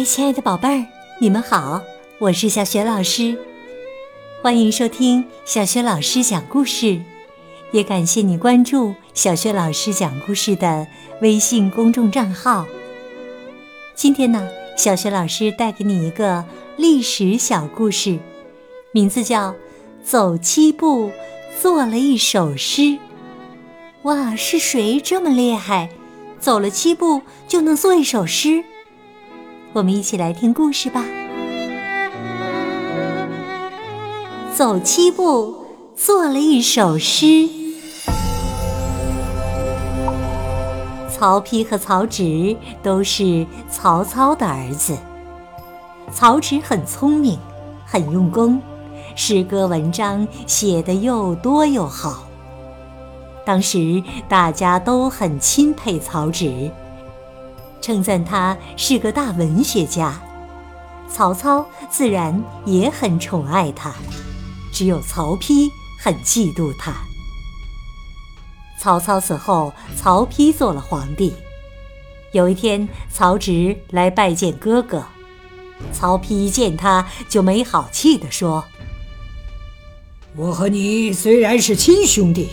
嗨，亲爱的宝贝儿，你们好，我是小雪老师，欢迎收听小雪老师讲故事，也感谢你关注小雪老师讲故事的微信公众账号。今天呢，小雪老师带给你一个历史小故事，名字叫《走七步做了一首诗》。哇，是谁这么厉害，走了七步就能做一首诗？我们一起来听故事吧。走七步做了一首诗。曹丕和曹植都是曹操的儿子。曹植很聪明，很用功，诗歌文章写得又多又好。当时大家都很钦佩曹植，称赞他是个大文学家。曹操自然也很宠爱他，只有曹丕很嫉妒他。曹操死后，曹丕做了皇帝。有一天，曹植来拜见哥哥，曹丕一见他就没好气地说：“我和你虽然是亲兄弟。”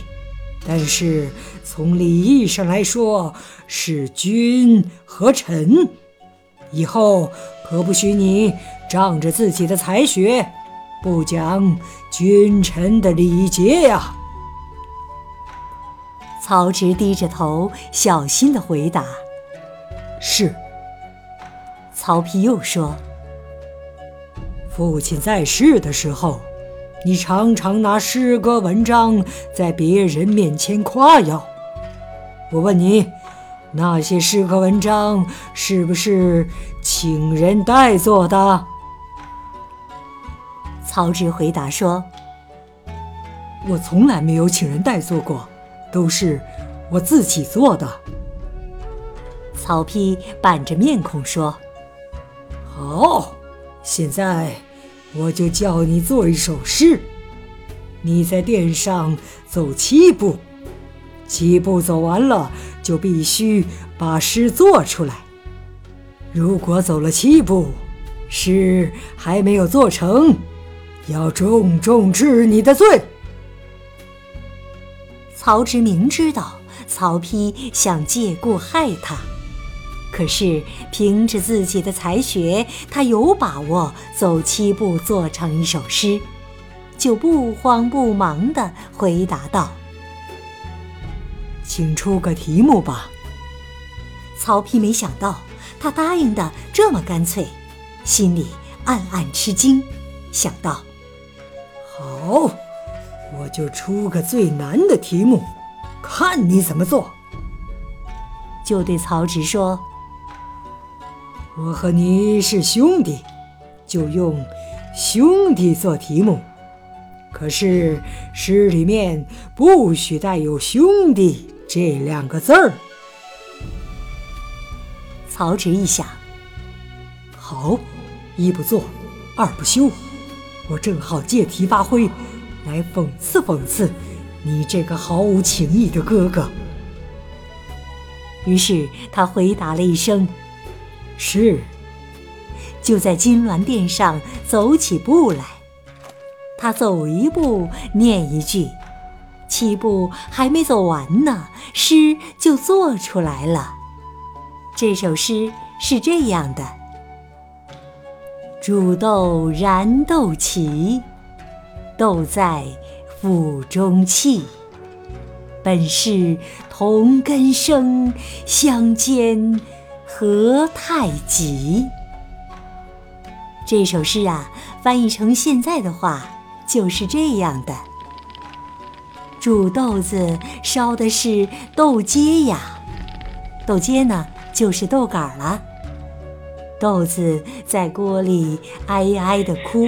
但是从礼义上来说，是君和臣，以后可不许你仗着自己的才学，不讲君臣的礼节呀。曹植低着头，小心地回答：“是。”曹丕又说：“父亲在世的时候。”你常常拿诗歌文章在别人面前夸耀，我问你，那些诗歌文章是不是请人代做的？曹植回答说：“我从来没有请人代做过，都是我自己做的。”曹丕板着面孔说：“好，现在。”我就叫你做一首诗，你在殿上走七步，七步走完了就必须把诗做出来。如果走了七步，诗还没有做成，要重重治你的罪。曹植明知道曹丕想借故害他。可是凭着自己的才学，他有把握走七步做成一首诗，就不慌不忙地回答道：“请出个题目吧。”曹丕没想到他答应的这么干脆，心里暗暗吃惊，想到：“好，我就出个最难的题目，看你怎么做。”就对曹植说。我和你是兄弟，就用兄弟做题目。可是诗里面不许带有“兄弟”这两个字儿。曹植一想，好，一不做，二不休，我正好借题发挥，来讽刺讽刺你这个毫无情义的哥哥。于是他回答了一声。是，就在金銮殿上走起步来。他走一步念一句，七步还没走完呢，诗就做出来了。这首诗是这样的：煮豆燃豆萁，豆在釜中泣。本是同根生，相煎。何太急？这首诗啊，翻译成现在的话就是这样的：煮豆子烧的是豆秸呀，豆秸呢就是豆杆了。豆子在锅里哀哀的哭。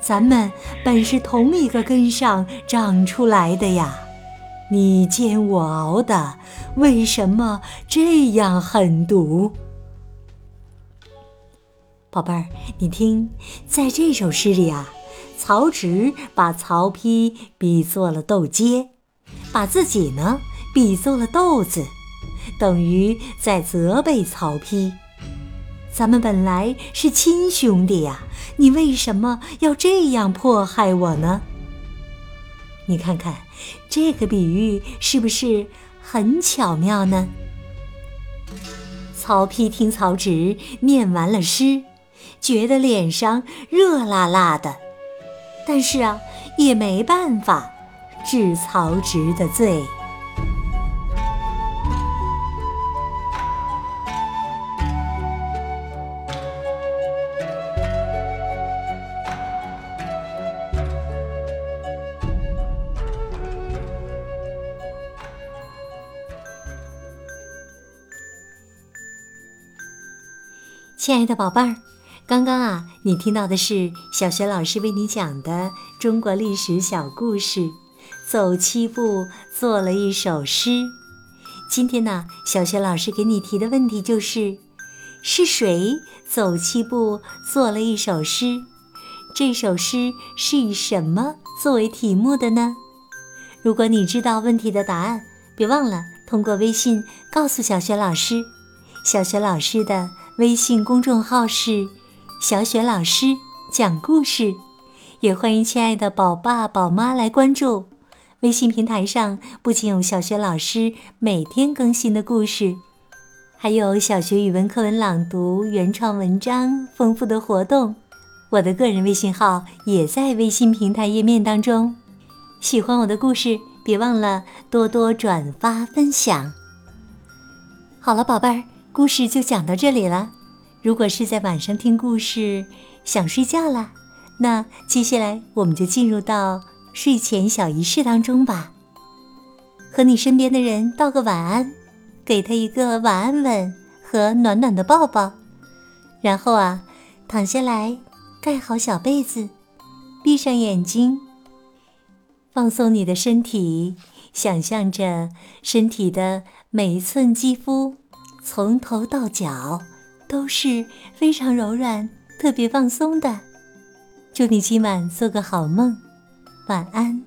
咱们本是同一个根上长出来的呀。你煎我熬的，为什么这样狠毒？宝贝儿，你听，在这首诗里啊，曹植把曹丕比作了豆秸，把自己呢比作了豆子，等于在责备曹丕。咱们本来是亲兄弟呀，你为什么要这样迫害我呢？你看看这个比喻是不是很巧妙呢？曹丕听曹植念完了诗，觉得脸上热辣辣的，但是啊，也没办法治曹植的罪。亲爱的宝贝儿，刚刚啊，你听到的是小学老师为你讲的中国历史小故事，走七步做了一首诗。今天呢，小学老师给你提的问题就是：是谁走七步做了一首诗？这首诗是以什么作为题目的呢？如果你知道问题的答案，别忘了通过微信告诉小学老师。小学老师的。微信公众号是“小雪老师讲故事”，也欢迎亲爱的宝爸宝妈来关注。微信平台上不仅有小学老师每天更新的故事，还有小学语文课文朗读、原创文章、丰富的活动。我的个人微信号也在微信平台页面当中。喜欢我的故事，别忘了多多转发分享。好了，宝贝儿。故事就讲到这里了。如果是在晚上听故事想睡觉了，那接下来我们就进入到睡前小仪式当中吧。和你身边的人道个晚安，给他一个晚安吻和暖暖的抱抱，然后啊，躺下来，盖好小被子，闭上眼睛，放松你的身体，想象着身体的每一寸肌肤。从头到脚都是非常柔软、特别放松的。祝你今晚做个好梦，晚安。